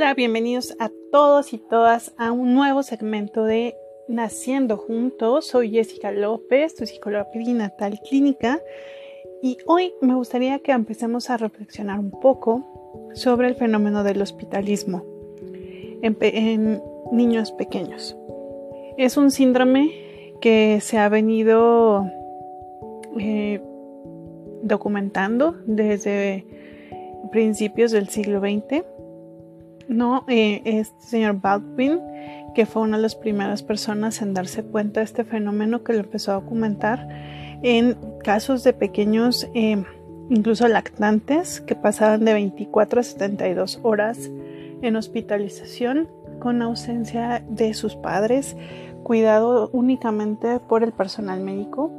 Hola, bienvenidos a todos y todas a un nuevo segmento de Naciendo Juntos. Soy Jessica López, tu psicóloga perinatal clínica, y hoy me gustaría que empecemos a reflexionar un poco sobre el fenómeno del hospitalismo en, niños pequeños. Es un síndrome que se ha venido eh, documentando desde principios del siglo XX no, eh, este señor Baldwin, que fue una de las primeras personas en darse cuenta de este fenómeno que lo empezó a documentar en casos de pequeños, eh, incluso lactantes, que pasaban de 24 a 72 horas en hospitalización con ausencia de sus padres, cuidado únicamente por el personal médico.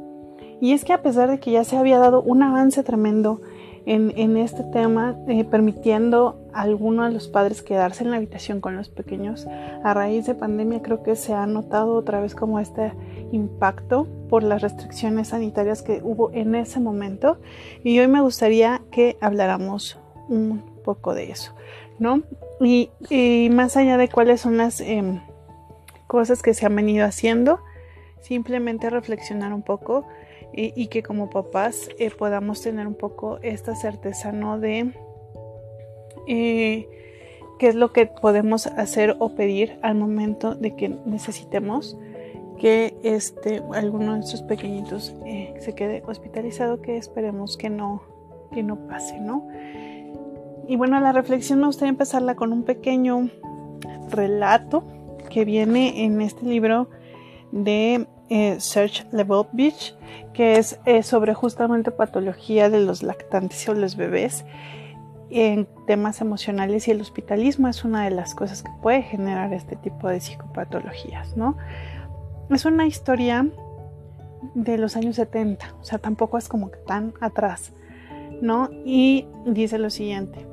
Y es que a pesar de que ya se había dado un avance tremendo en, este tema, eh, permitiendo a algunos de los padres quedarse en la habitación con los pequeños. A raíz de pandemia creo que se ha notado otra vez como este impacto por las restricciones sanitarias que hubo en ese momento y hoy me gustaría que habláramos un poco de eso, ¿no? Y, más allá de cuáles son las em, cosas que se han venido haciendo, simplemente reflexionar un poco y, que como papás eh, podamos tener un poco esta certeza, ¿no? De eh, qué es lo que podemos hacer o pedir al momento de que necesitemos que este, alguno de nuestros pequeñitos eh, se quede hospitalizado, que esperemos que no, que no pase, ¿no? Y bueno, la reflexión me gustaría empezarla con un pequeño relato que viene en este libro de eh, Level Beach, que es eh, sobre justamente patología de los lactantes o los bebés en temas emocionales y el hospitalismo es una de las cosas que puede generar este tipo de psicopatologías, ¿no? Es una historia de los años 70, o sea, tampoco es como que tan atrás, ¿no? Y dice lo siguiente,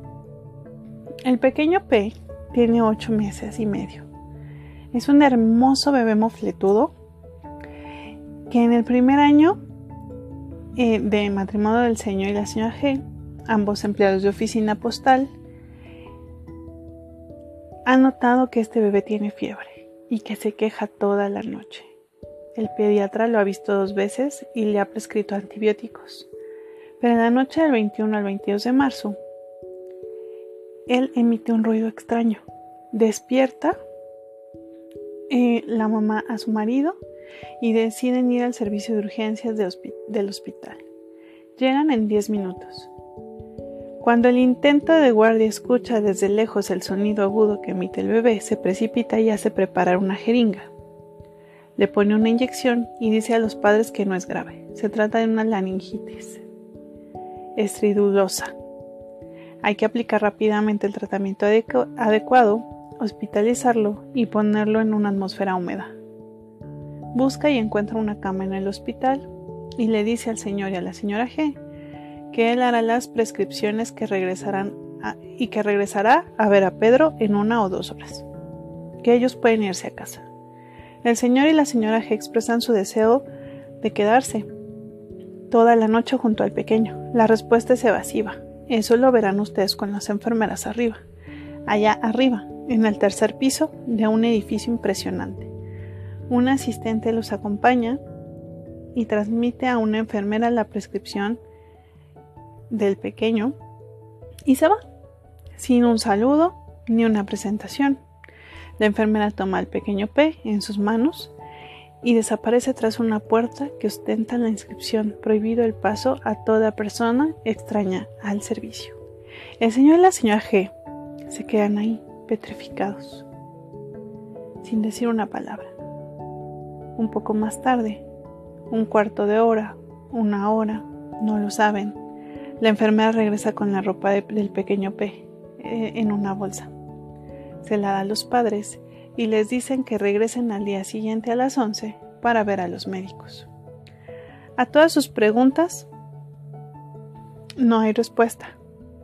el pequeño P tiene ocho meses y medio. Es un hermoso bebé mofletudo que en el primer año eh, de matrimonio del señor y la señora G, ambos empleados de oficina postal, han notado que este bebé tiene fiebre y que se queja toda la noche. El pediatra lo ha visto dos veces y le ha prescrito antibióticos. Pero en la noche del 21 al 22 de marzo, él emite un ruido extraño. Despierta eh, la mamá a su marido y deciden ir al servicio de urgencias del hospital. Llegan en 10 minutos. Cuando el intento de guardia escucha desde lejos el sonido agudo que emite el bebé, se precipita y hace preparar una jeringa. Le pone una inyección y dice a los padres que no es grave. Se trata de una laringitis estridulosa. Hay que aplicar rápidamente el tratamiento adecuado, hospitalizarlo y ponerlo en una atmósfera húmeda. Busca y encuentra una cama en el hospital y le dice al señor y a la señora G que él hará las prescripciones que regresarán y que regresará a ver a Pedro en una o dos horas. Que ellos pueden irse a casa. El señor y la señora G expresan su deseo de quedarse toda la noche junto al pequeño. La respuesta es evasiva. Eso lo verán ustedes con las enfermeras arriba. Allá arriba, en el tercer piso de un edificio impresionante. Un asistente los acompaña y transmite a una enfermera la prescripción del pequeño y se va, sin un saludo ni una presentación. La enfermera toma al pequeño P en sus manos y desaparece tras una puerta que ostenta la inscripción prohibido el paso a toda persona extraña al servicio. El señor y la señora G se quedan ahí, petrificados, sin decir una palabra un poco más tarde, un cuarto de hora, una hora, no lo saben. La enfermera regresa con la ropa del pequeño P eh, en una bolsa. Se la da a los padres y les dicen que regresen al día siguiente a las 11 para ver a los médicos. A todas sus preguntas no hay respuesta.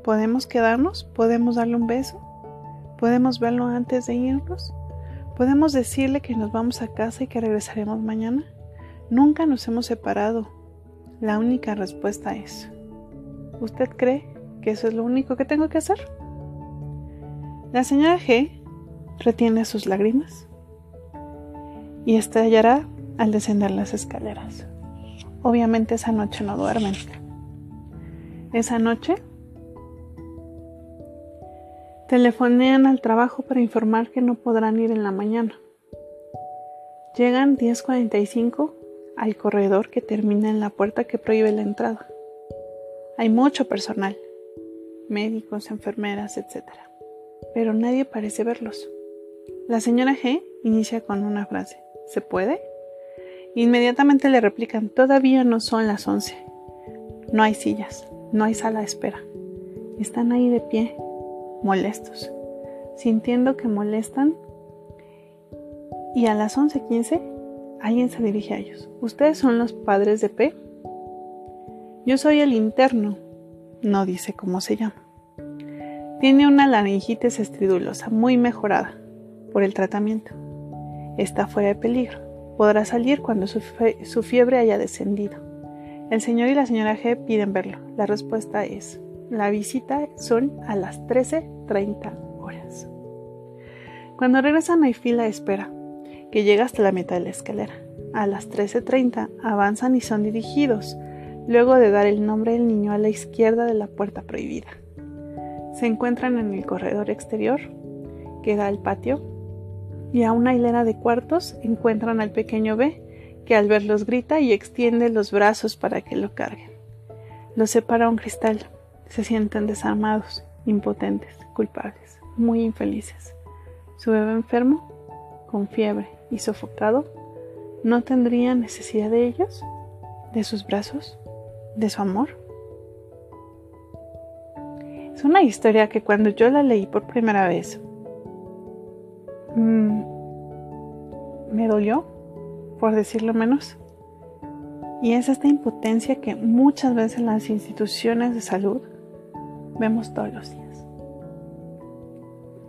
¿Podemos quedarnos? ¿Podemos darle un beso? ¿Podemos verlo antes de irnos? ¿Podemos decirle que nos vamos a casa y que regresaremos mañana? Nunca nos hemos separado. La única respuesta es, ¿usted cree que eso es lo único que tengo que hacer? La señora G retiene sus lágrimas y estallará al descender las escaleras. Obviamente esa noche no duermen. Esa noche telefonean al trabajo para informar que no podrán ir en la mañana. Llegan 10.45 al corredor que termina en la puerta que prohíbe la entrada. Hay mucho personal, médicos, enfermeras, etc. Pero nadie parece verlos. La señora G inicia con una frase. ¿Se puede? Inmediatamente le replican, todavía no son las 11. No hay sillas, no hay sala de espera. Están ahí de pie, molestos, sintiendo que molestan. Y a las 11.15 alguien se dirige a ellos. ¿Ustedes son los padres de P? Yo soy el interno. No dice cómo se llama. Tiene una laringitis estridulosa muy mejorada por el tratamiento. Está fuera de peligro Podrá salir cuando su, fiebre haya descendido. El señor y la señora G piden verlo. La respuesta es, la visita son a las 13.30 horas. Cuando regresan hay fila de espera, que llega hasta la mitad de la escalera. A las 13.30 avanzan y son dirigidos, luego de dar el nombre del niño a la izquierda de la puerta prohibida. Se encuentran en el corredor exterior, que da al patio, y a una hilera de cuartos encuentran al pequeño B, que al verlos grita y extiende los brazos para que lo carguen. Los separa un cristal. Se sienten desarmados, impotentes, culpables, muy infelices. Su bebé enfermo, con fiebre y sofocado, ¿no tendría necesidad de ellos? ¿De sus brazos? ¿De su amor? Es una historia que cuando yo la leí por primera vez Mm, me dolió, por decirlo menos. Y es esta impotencia que muchas veces las instituciones de salud vemos todos los días.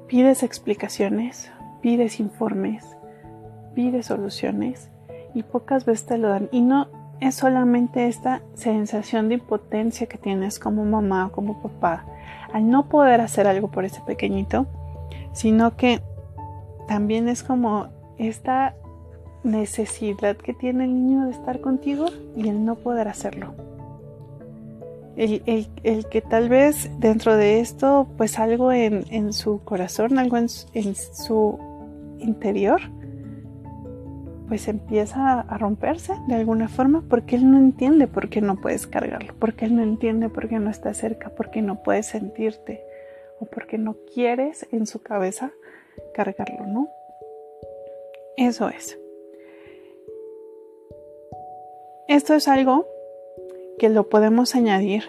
Pides explicaciones, pides informes, pides soluciones y pocas veces te lo dan. Y no es solamente esta sensación de impotencia que tienes como mamá o como papá al no poder hacer algo por ese pequeñito, sino que también es como esta necesidad que tiene el niño de estar contigo y el no poder hacerlo. El, que tal vez dentro de esto, pues algo en, su corazón, algo en, en, su interior, pues empieza a romperse de alguna forma porque él no entiende por qué no puedes cargarlo, porque él no entiende por qué no está cerca, porque no puedes sentirte o porque no quieres en su cabeza cargarlo, ¿no? Eso es. Esto es algo que lo podemos añadir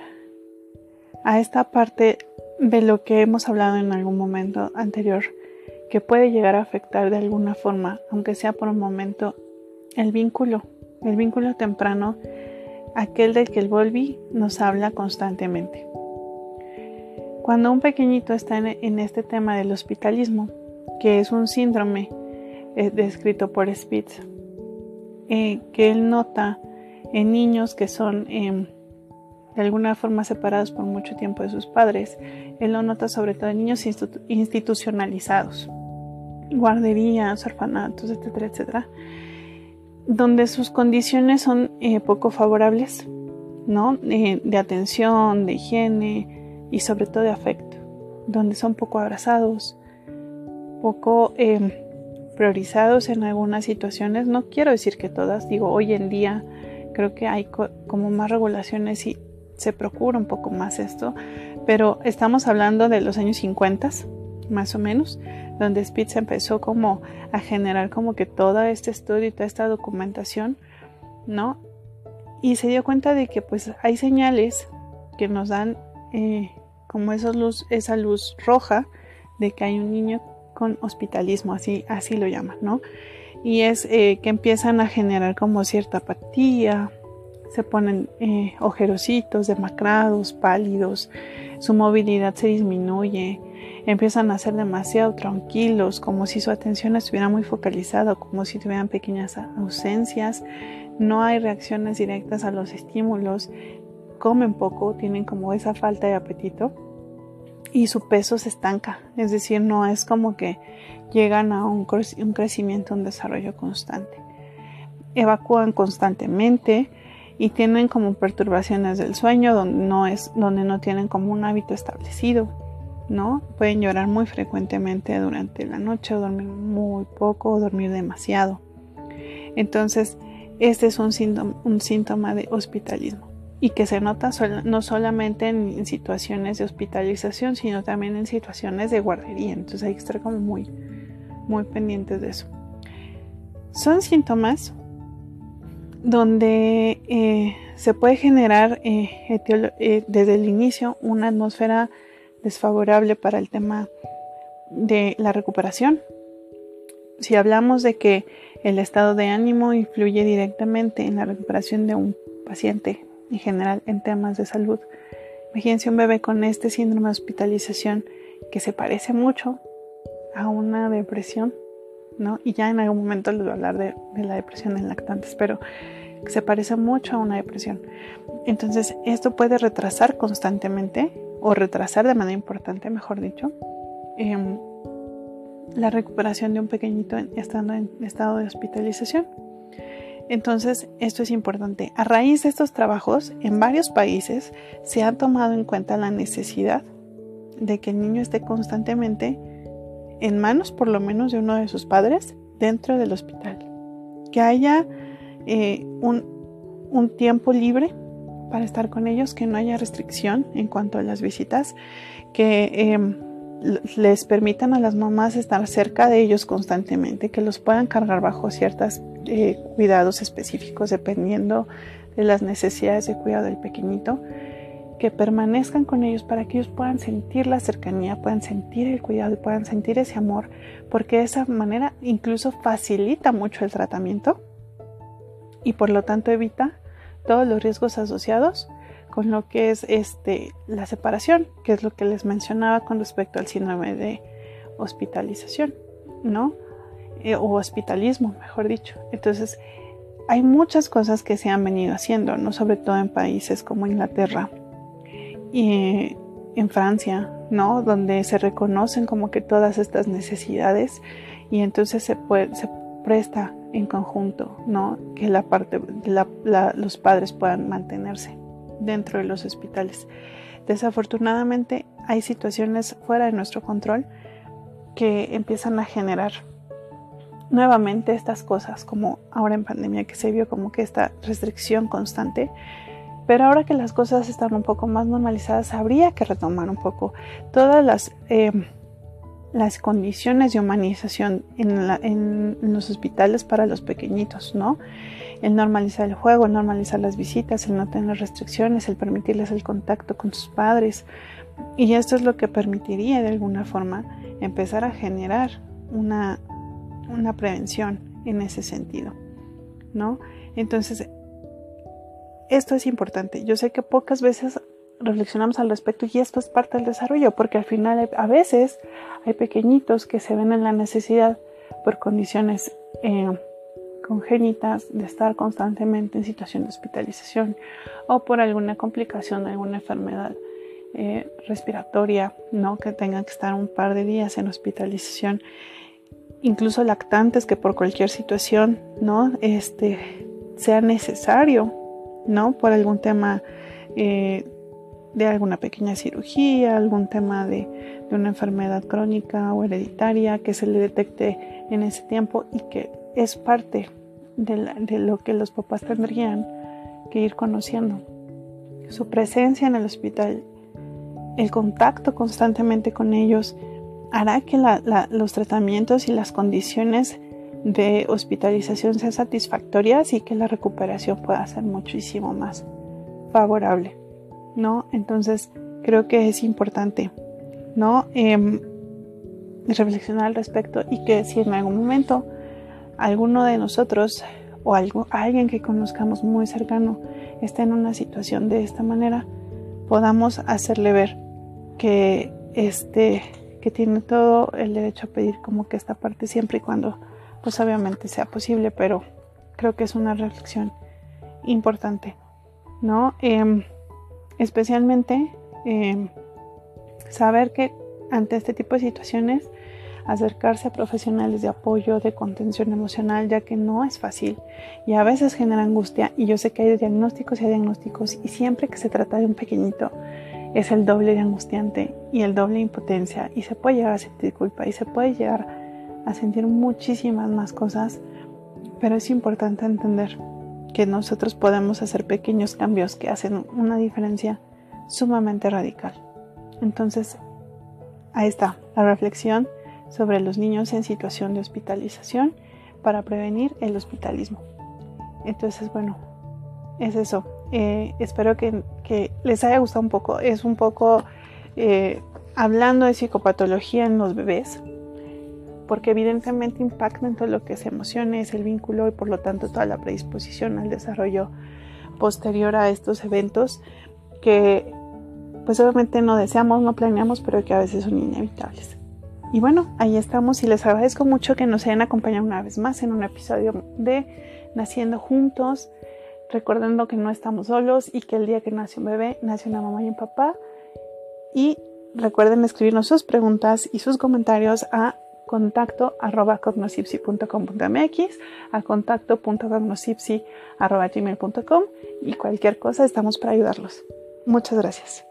a esta parte de lo que hemos hablado en algún momento anterior, que puede llegar a afectar de alguna forma, aunque sea por un momento, el vínculo, el vínculo temprano, aquel del que el Volvi nos habla constantemente. Cuando un pequeñito está en, este tema del hospitalismo, que es un síndrome eh, descrito por Spitz, eh, que él nota en niños que son em, de alguna forma separados por mucho tiempo de sus padres. Él lo nota sobre todo en niños institucionalizados, guarderías, orfanatos, etcétera, etcétera, donde sus condiciones son eh, poco favorables, ¿no? de atención, de higiene y sobre todo de afecto, donde son poco abrazados, poco em, priorizados en algunas situaciones. No quiero decir que todas, digo, hoy en día creo que hay como más regulaciones y se procura un poco más esto, pero estamos hablando de los años 50 más o menos, donde Spitz empezó como a generar como que todo este estudio y toda esta documentación, ¿no? Y se dio cuenta de que pues hay señales que nos dan eh, como esa luz, esa luz roja de que hay un niño con hospitalismo, así, así lo llaman, ¿no? Y es eh, que empiezan a generar como cierta apatía, se ponen eh, ojerositos, demacrados, pálidos, su movilidad se disminuye, empiezan a ser demasiado tranquilos, como si su atención estuviera muy focalizada, como si tuvieran pequeñas ausencias, no hay reacciones directas a los estímulos, comen poco, tienen como esa falta de apetito y su peso se estanca, es decir, no es como que llegan a un, crecimiento, un desarrollo constante. Evacúan constantemente y tienen como perturbaciones del sueño donde no, es, donde no tienen como un hábito establecido, ¿no? Pueden llorar muy frecuentemente durante la noche o dormir muy poco o dormir demasiado. Entonces, este es un síntoma, un síntoma de hospitalismo y que se nota no solamente en, situaciones de hospitalización, sino también en situaciones de guardería. Entonces hay que estar como muy, muy pendientes de eso. Son síntomas donde eh, se puede generar eh, eh, desde el inicio una atmósfera desfavorable para el tema de la recuperación. Si hablamos de que el estado de ánimo influye directamente en la recuperación de un paciente en general en temas de salud. Imagínense un bebé con este síndrome de hospitalización que se parece mucho a una depresión, ¿no? Y ya en algún momento les voy a hablar de, la depresión en lactantes, pero se parece mucho a una depresión. Entonces, esto puede retrasar constantemente, o retrasar de manera importante, mejor dicho, em, la recuperación de un pequeñito estando en estado de hospitalización. Entonces, esto es importante. A raíz de estos trabajos, en varios países se ha tomado en cuenta la necesidad de que el niño esté constantemente en manos, por lo menos, de uno de sus padres dentro del hospital. Que haya eh, un, tiempo libre para estar con ellos, que no haya restricción en cuanto a las visitas, que em, les permitan a las mamás estar cerca de ellos constantemente, que los puedan cargar bajo ciertos eh, cuidados específicos dependiendo de las necesidades de cuidado del pequeñito, que permanezcan con ellos para que ellos puedan sentir la cercanía, puedan sentir el cuidado y puedan sentir ese amor, porque de esa manera incluso facilita mucho el tratamiento y por lo tanto evita todos los riesgos asociados con lo que es este, la separación, que es lo que les mencionaba con respecto al síndrome de hospitalización, ¿no? Eh, o hospitalismo, mejor dicho. Entonces, hay muchas cosas que se han venido haciendo, ¿no? Sobre todo en países como Inglaterra y en Francia, ¿no? Donde se reconocen como que todas estas necesidades y entonces se, presta en conjunto, ¿no? Que la parte, los padres puedan mantenerse dentro de los hospitales. Desafortunadamente hay situaciones fuera de nuestro control que empiezan a generar nuevamente estas cosas, como ahora en pandemia que se vio como que esta restricción constante. Pero ahora que las cosas están un poco más normalizadas, habría que retomar un poco todas las, eh, las condiciones de humanización en, los hospitales para los pequeñitos, ¿no? el normalizar el juego, el normalizar las visitas, el no tener restricciones, el permitirles el contacto con sus padres. Y esto es lo que permitiría de alguna forma empezar a generar una, una prevención en ese sentido, ¿no? Entonces, esto es importante. Yo sé que pocas veces reflexionamos al respecto y esto es parte del desarrollo, porque al final a veces hay pequeñitos que se ven en la necesidad por condiciones eh, congénitas de estar constantemente en situación de hospitalización o por alguna complicación, alguna enfermedad eh, respiratoria, ¿no? que tengan que estar un par de días en hospitalización, incluso lactantes que por cualquier situación, ¿no? Este, sea necesario, ¿no? Por algún tema eh, de alguna pequeña cirugía, algún tema de, de, una enfermedad crónica o hereditaria que se le detecte en ese tiempo y que es parte de, lo que los papás tendrían que ir conociendo. Su presencia en el hospital, el contacto constantemente con ellos, hará que los tratamientos y las condiciones de hospitalización sean satisfactorias y que la recuperación pueda ser muchísimo más favorable, ¿no? Entonces, creo que es importante, ¿no? Em, reflexionar al respecto y que si en algún momento alguno de nosotros o algo, alguien que conozcamos muy cercano está en una situación de esta manera, podamos hacerle ver que este que tiene todo el derecho a pedir como que esta parte siempre y cuando pues obviamente sea posible, pero creo que es una reflexión importante, ¿no? Em, especialmente em, Saber que ante este tipo de situaciones acercarse a profesionales de apoyo, de contención emocional, ya que no es fácil y a veces genera angustia. Y yo sé que hay diagnósticos y hay diagnósticos y siempre que se trata de un pequeñito es el doble de angustiante y el doble de impotencia y se puede llegar a sentir culpa y se puede llegar a sentir muchísimas más cosas, pero es importante entender que nosotros podemos hacer pequeños cambios que hacen una diferencia sumamente radical. Entonces, ahí está la reflexión sobre los niños en situación de hospitalización para prevenir el hospitalismo. Entonces, bueno, es eso. Eh, espero que, les haya gustado un poco. Es un poco eh, hablando de psicopatología en los bebés, porque evidentemente impacta en todo lo que es emociones, el vínculo y por lo tanto toda la predisposición al desarrollo posterior a estos eventos que pues obviamente no deseamos, no planeamos, pero que a veces son inevitables. Y bueno, ahí estamos y les agradezco mucho que nos hayan acompañado una vez más en un episodio de Naciendo Juntos, recordando que no estamos solos y que el día que nace un bebé, nace una mamá y un papá. Y recuerden escribirnos sus preguntas y sus comentarios a contacto arroba cognosipsi.com.mx a contacto.cognosipsi arroba gmail.com y cualquier cosa estamos para ayudarlos. Muchas gracias.